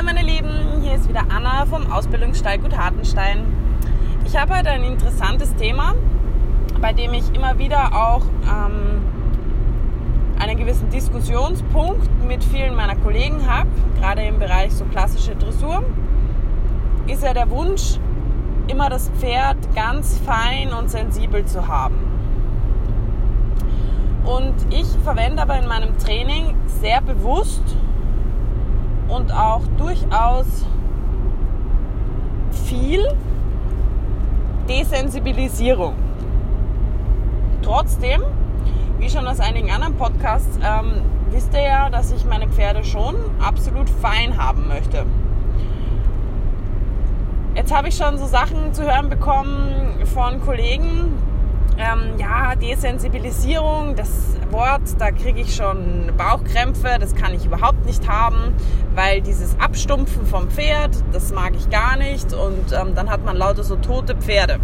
Hallo meine Lieben, hier ist wieder Anna vom Ausbildungsstall Gut Hartenstein. Ich habe heute ein interessantes Thema, bei dem ich immer wieder auch ähm, einen gewissen Diskussionspunkt mit vielen meiner Kollegen habe, gerade im Bereich so klassische Dressur, ist ja der Wunsch, immer das Pferd ganz fein und sensibel zu haben. Und ich verwende aber in meinem Training sehr bewusst und auch durchaus viel Desensibilisierung. Trotzdem, wie schon aus einigen anderen Podcasts, ähm, wisst ihr ja, dass ich meine Pferde schon absolut fein haben möchte. Jetzt habe ich schon so Sachen zu hören bekommen von Kollegen, ähm, ja, Desensibilisierung, das Wort, da kriege ich schon Bauchkrämpfe, das kann ich überhaupt nicht haben, weil dieses Abstumpfen vom Pferd, das mag ich gar nicht und ähm, dann hat man lauter so tote Pferde.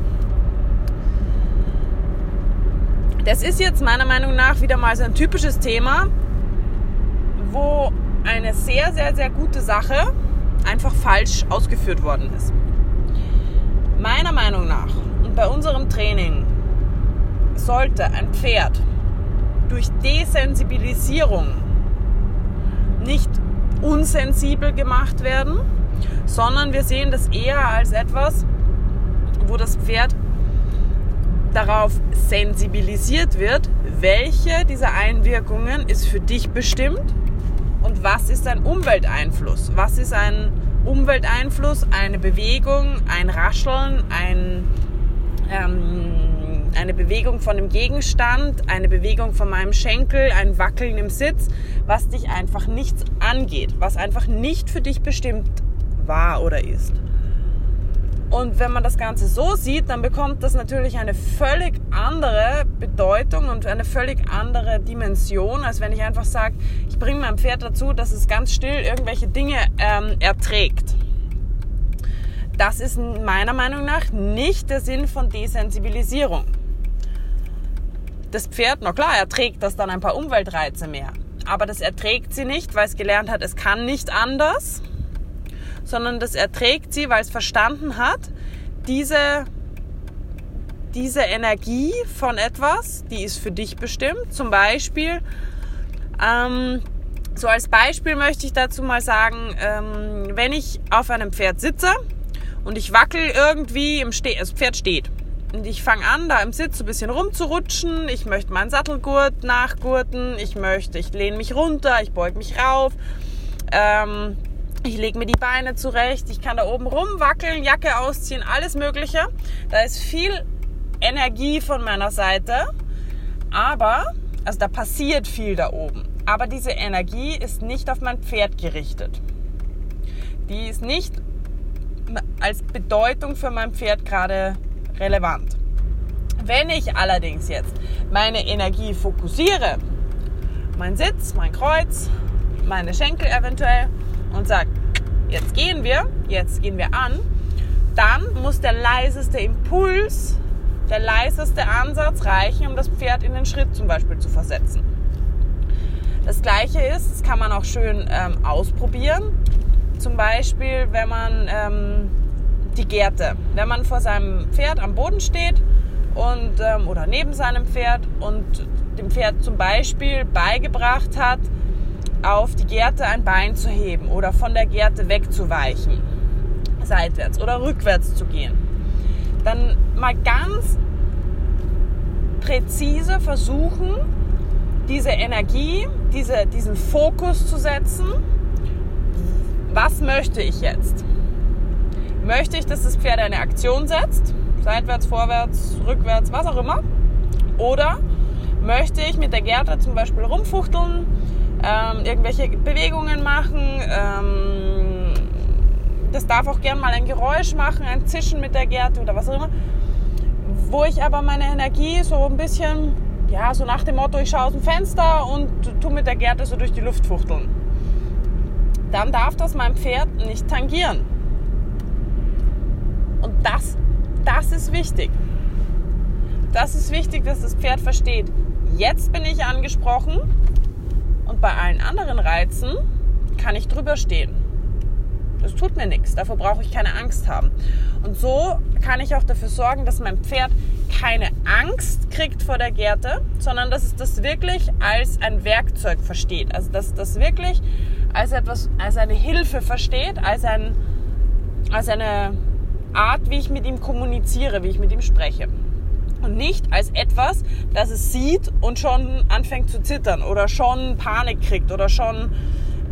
Das ist jetzt meiner Meinung nach wieder mal so ein typisches Thema, wo eine sehr, sehr, sehr gute Sache einfach falsch ausgeführt worden ist. Meiner Meinung nach und bei unserem Training sollte ein Pferd durch Desensibilisierung nicht unsensibel gemacht werden, sondern wir sehen das eher als etwas, wo das Pferd darauf sensibilisiert wird, welche dieser Einwirkungen ist für dich bestimmt und was ist ein Umwelteinfluss. Was ist ein Umwelteinfluss? Eine Bewegung, ein Rascheln, ein ähm, eine Bewegung von dem Gegenstand, eine Bewegung von meinem Schenkel, ein Wackeln im Sitz, was dich einfach nichts angeht, was einfach nicht für dich bestimmt war oder ist. Und wenn man das Ganze so sieht, dann bekommt das natürlich eine völlig andere Bedeutung und eine völlig andere Dimension, als wenn ich einfach sage, ich bringe mein Pferd dazu, dass es ganz still irgendwelche Dinge ähm, erträgt. Das ist meiner Meinung nach nicht der Sinn von Desensibilisierung das Pferd, na klar, erträgt das dann ein paar Umweltreize mehr. Aber das erträgt sie nicht, weil es gelernt hat, es kann nicht anders, sondern das erträgt sie, weil es verstanden hat, diese, diese Energie von etwas, die ist für dich bestimmt. Zum Beispiel, ähm, so als Beispiel möchte ich dazu mal sagen, ähm, wenn ich auf einem Pferd sitze und ich wackel irgendwie im Ste das Pferd steht und ich fange an, da im Sitz ein bisschen rumzurutschen. Ich möchte meinen Sattelgurt nachgurten. Ich möchte, ich lehne mich runter, ich beug mich rauf. Ähm, ich lege mir die Beine zurecht. Ich kann da oben rumwackeln, Jacke ausziehen, alles Mögliche. Da ist viel Energie von meiner Seite. Aber, also da passiert viel da oben. Aber diese Energie ist nicht auf mein Pferd gerichtet. Die ist nicht als Bedeutung für mein Pferd gerade relevant. Wenn ich allerdings jetzt meine Energie fokussiere, mein Sitz, mein Kreuz, meine Schenkel eventuell und sage, jetzt gehen wir, jetzt gehen wir an, dann muss der leiseste Impuls, der leiseste Ansatz reichen, um das Pferd in den Schritt zum Beispiel zu versetzen. Das gleiche ist, das kann man auch schön ähm, ausprobieren. Zum Beispiel, wenn man ähm, die Gerte. Wenn man vor seinem Pferd am Boden steht und, ähm, oder neben seinem Pferd und dem Pferd zum Beispiel beigebracht hat, auf die Gerte ein Bein zu heben oder von der Gerte wegzuweichen, seitwärts oder rückwärts zu gehen, dann mal ganz präzise versuchen, diese Energie, diese, diesen Fokus zu setzen. Was möchte ich jetzt? Möchte ich, dass das Pferd eine Aktion setzt, seitwärts, vorwärts, rückwärts, was auch immer? Oder möchte ich mit der Gerte zum Beispiel rumfuchteln, ähm, irgendwelche Bewegungen machen, ähm, das darf auch gern mal ein Geräusch machen, ein Zischen mit der Gerte oder was auch immer, wo ich aber meine Energie so ein bisschen, ja, so nach dem Motto, ich schaue aus dem Fenster und tu mit der Gerte so durch die Luft fuchteln. Dann darf das mein Pferd nicht tangieren. Und das, das ist wichtig. Das ist wichtig, dass das Pferd versteht. Jetzt bin ich angesprochen und bei allen anderen Reizen kann ich drüber stehen. Das tut mir nichts. Davor brauche ich keine Angst haben. Und so kann ich auch dafür sorgen, dass mein Pferd keine Angst kriegt vor der Gerte, sondern dass es das wirklich als ein Werkzeug versteht. Also dass das wirklich als etwas, als eine Hilfe versteht, als, ein, als eine Art, wie ich mit ihm kommuniziere, wie ich mit ihm spreche. Und nicht als etwas, das es sieht und schon anfängt zu zittern oder schon Panik kriegt oder schon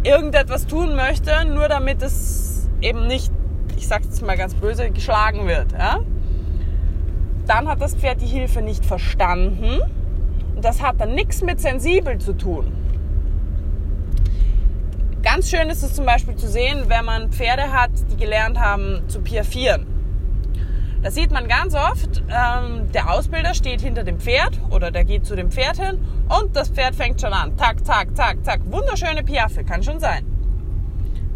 irgendetwas tun möchte, nur damit es eben nicht, ich sage jetzt mal ganz böse, geschlagen wird. Ja? Dann hat das Pferd die Hilfe nicht verstanden. Und das hat dann nichts mit sensibel zu tun. Ganz schön ist es zum Beispiel zu sehen, wenn man Pferde hat, die gelernt haben zu piaffieren. Da sieht man ganz oft, ähm, der Ausbilder steht hinter dem Pferd oder der geht zu dem Pferd hin und das Pferd fängt schon an. Tack, tack, tack, tack. Wunderschöne Piaffe, kann schon sein.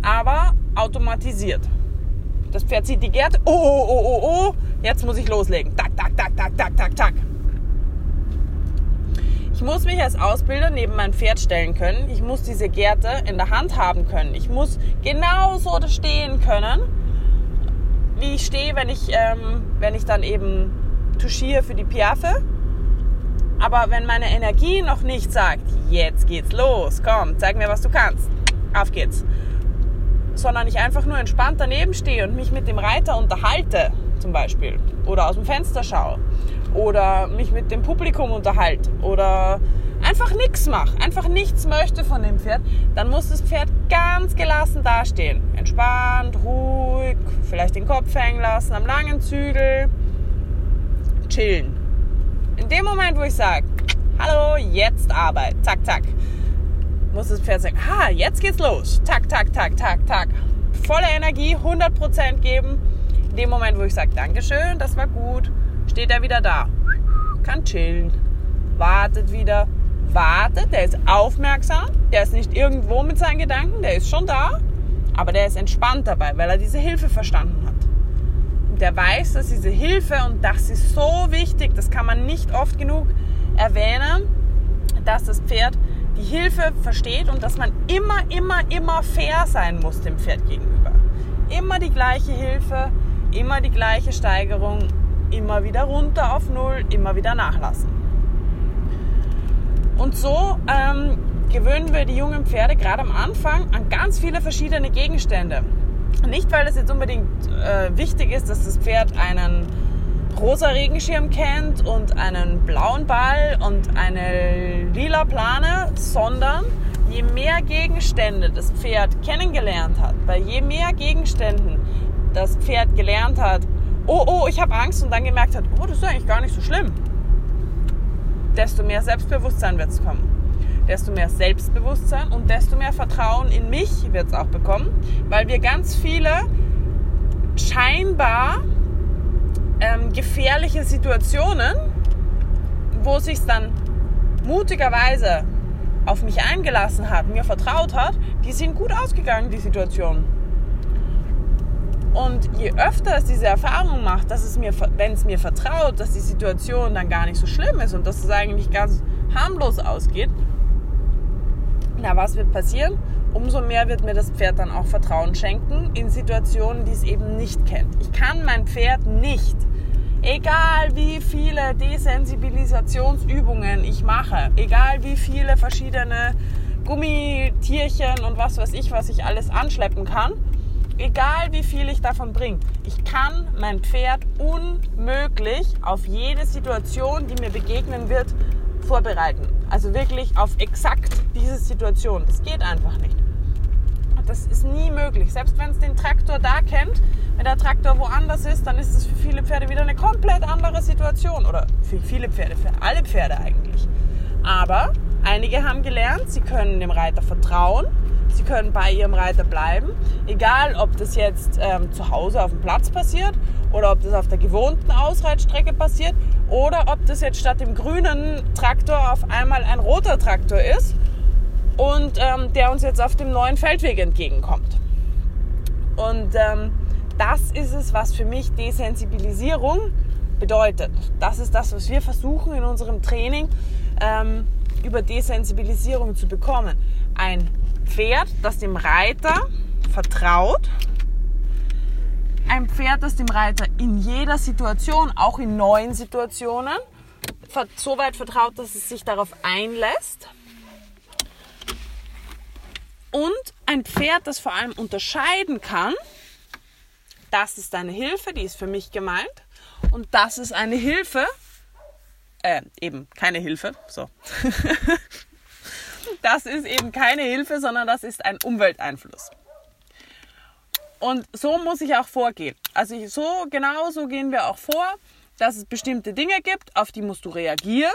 Aber automatisiert. Das Pferd sieht die Gerte. Oh, oh, oh, oh, oh. Jetzt muss ich loslegen. Tack, tack, tack, tack, tack, tack, tack. Ich muss mich als Ausbilder neben mein Pferd stellen können. Ich muss diese Gerte in der Hand haben können. Ich muss genauso stehen können wie ich stehe, wenn ich, ähm, wenn ich dann eben touchiere für die Piaffe. Aber wenn meine Energie noch nicht sagt, jetzt geht's los, komm, zeig mir, was du kannst, auf geht's. Sondern ich einfach nur entspannt daneben stehe und mich mit dem Reiter unterhalte, zum Beispiel, oder aus dem Fenster schaue, oder mich mit dem Publikum unterhalte, oder einfach nichts mache, einfach nichts möchte von dem Pferd, dann muss das Pferd ganz gelassen dastehen. Entspannt, ruhig, vielleicht den Kopf hängen lassen, am langen Zügel, chillen. In dem Moment, wo ich sage, hallo, jetzt Arbeit, zack, zack, muss das Pferd sagen, ha, jetzt geht's los, tak, tak, tak, tak, tak. Volle Energie, 100% geben. In dem Moment, wo ich sage, Dankeschön, das war gut, steht er wieder da, kann chillen, wartet wieder, wartet, der ist aufmerksam, der ist nicht irgendwo mit seinen Gedanken, der ist schon da, aber der ist entspannt dabei, weil er diese Hilfe verstanden hat. Und der weiß, dass diese Hilfe, und das ist so wichtig, das kann man nicht oft genug erwähnen, dass das Pferd die Hilfe versteht und dass man immer, immer, immer fair sein muss dem Pferd gegenüber. Immer die gleiche Hilfe, immer die gleiche Steigerung, immer wieder runter auf Null, immer wieder nachlassen. Und so ähm, gewöhnen wir die jungen Pferde gerade am Anfang an ganz viele verschiedene Gegenstände. Nicht, weil es jetzt unbedingt äh, wichtig ist, dass das Pferd einen rosa Regenschirm kennt und einen blauen Ball und eine lila Plane, sondern je mehr Gegenstände das Pferd kennengelernt hat, bei je mehr Gegenständen das Pferd gelernt hat, oh, oh, ich habe Angst und dann gemerkt hat, oh, das ist eigentlich gar nicht so schlimm desto mehr Selbstbewusstsein wird es kommen. Desto mehr Selbstbewusstsein und desto mehr Vertrauen in mich wird es auch bekommen, weil wir ganz viele scheinbar ähm, gefährliche Situationen, wo sich dann mutigerweise auf mich eingelassen hat, mir vertraut hat, die sind gut ausgegangen, die Situation. Und je öfter es diese Erfahrung macht, dass es mir, wenn es mir vertraut, dass die Situation dann gar nicht so schlimm ist und dass es eigentlich ganz harmlos ausgeht, na, was wird passieren? Umso mehr wird mir das Pferd dann auch Vertrauen schenken in Situationen, die es eben nicht kennt. Ich kann mein Pferd nicht, egal wie viele Desensibilisationsübungen ich mache, egal wie viele verschiedene Gummitierchen und was weiß ich, was ich alles anschleppen kann, egal wie viel ich davon bringe, ich kann mein Pferd unmöglich auf jede Situation, die mir begegnen wird, vorbereiten. Also wirklich auf exakt diese Situation. Das geht einfach nicht. Das ist nie möglich. Selbst wenn es den Traktor da kennt, wenn der Traktor woanders ist, dann ist es für viele Pferde wieder eine komplett andere Situation. Oder für viele Pferde, für alle Pferde eigentlich. Aber einige haben gelernt, sie können dem Reiter vertrauen Sie können bei Ihrem Reiter bleiben, egal ob das jetzt ähm, zu Hause auf dem Platz passiert oder ob das auf der gewohnten Ausreitstrecke passiert oder ob das jetzt statt dem grünen Traktor auf einmal ein roter Traktor ist und ähm, der uns jetzt auf dem neuen Feldweg entgegenkommt. Und ähm, das ist es, was für mich Desensibilisierung bedeutet. Das ist das, was wir versuchen in unserem Training ähm, über Desensibilisierung zu bekommen. Ein Pferd, das dem Reiter vertraut ein Pferd, das dem Reiter in jeder Situation, auch in neuen Situationen, so weit vertraut, dass es sich darauf einlässt. Und ein Pferd, das vor allem unterscheiden kann, das ist eine Hilfe, die ist für mich gemeint. Und das ist eine Hilfe, äh, eben keine Hilfe, so. das ist eben keine Hilfe, sondern das ist ein Umwelteinfluss. Und so muss ich auch vorgehen. Also so genau so gehen wir auch vor, dass es bestimmte Dinge gibt, auf die musst du reagieren.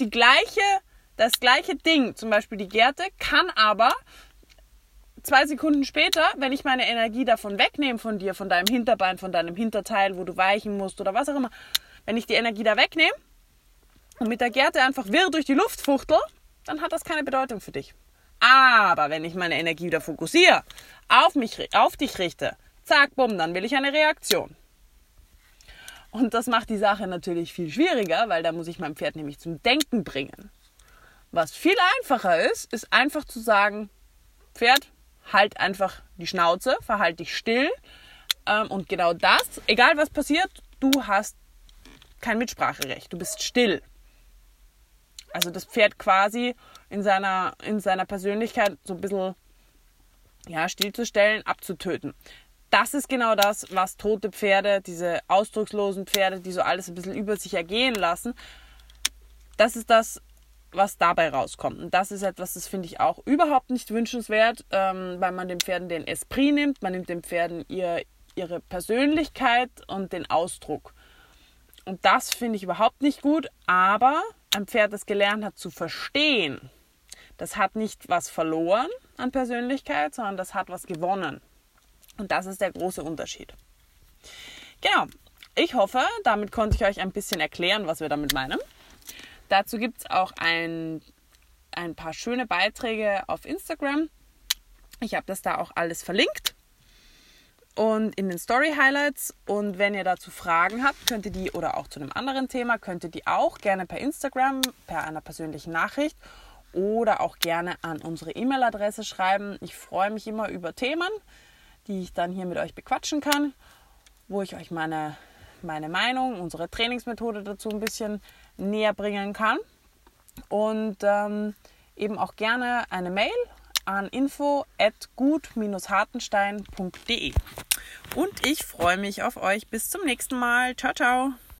Die gleiche, das gleiche Ding, zum Beispiel die Gerte, kann aber zwei Sekunden später, wenn ich meine Energie davon wegnehme von dir, von deinem Hinterbein, von deinem Hinterteil, wo du weichen musst oder was auch immer, wenn ich die Energie da wegnehme und mit der Gerte einfach wirr durch die Luft fuchtel, dann hat das keine Bedeutung für dich. Aber wenn ich meine Energie wieder fokussiere, auf mich, auf dich richte, zack, bumm, dann will ich eine Reaktion. Und das macht die Sache natürlich viel schwieriger, weil da muss ich mein Pferd nämlich zum Denken bringen. Was viel einfacher ist, ist einfach zu sagen, Pferd, halt einfach die Schnauze, verhalte dich still. Ähm, und genau das, egal was passiert, du hast kein Mitspracherecht, du bist still. Also das Pferd quasi in seiner, in seiner Persönlichkeit so ein bisschen ja, stillzustellen, abzutöten. Das ist genau das, was tote Pferde, diese ausdruckslosen Pferde, die so alles ein bisschen über sich ergehen lassen, das ist das, was dabei rauskommt. Und das ist etwas, das finde ich auch überhaupt nicht wünschenswert, ähm, weil man den Pferden den Esprit nimmt, man nimmt den Pferden ihr, ihre Persönlichkeit und den Ausdruck. Und das finde ich überhaupt nicht gut, aber ein Pferd, das gelernt hat zu verstehen, das hat nicht was verloren an Persönlichkeit, sondern das hat was gewonnen. Und das ist der große Unterschied. Genau. Ich hoffe, damit konnte ich euch ein bisschen erklären, was wir damit meinen. Dazu gibt es auch ein, ein paar schöne Beiträge auf Instagram. Ich habe das da auch alles verlinkt und in den Story Highlights. Und wenn ihr dazu Fragen habt, könnt ihr die oder auch zu einem anderen Thema, könnt ihr die auch gerne per Instagram, per einer persönlichen Nachricht oder auch gerne an unsere E-Mail-Adresse schreiben. Ich freue mich immer über Themen, die ich dann hier mit euch bequatschen kann, wo ich euch meine, meine Meinung, unsere Trainingsmethode dazu ein bisschen näher bringen kann. Und ähm, eben auch gerne eine Mail an info at gut-hartenstein.de. Und ich freue mich auf euch. Bis zum nächsten Mal. Ciao, ciao.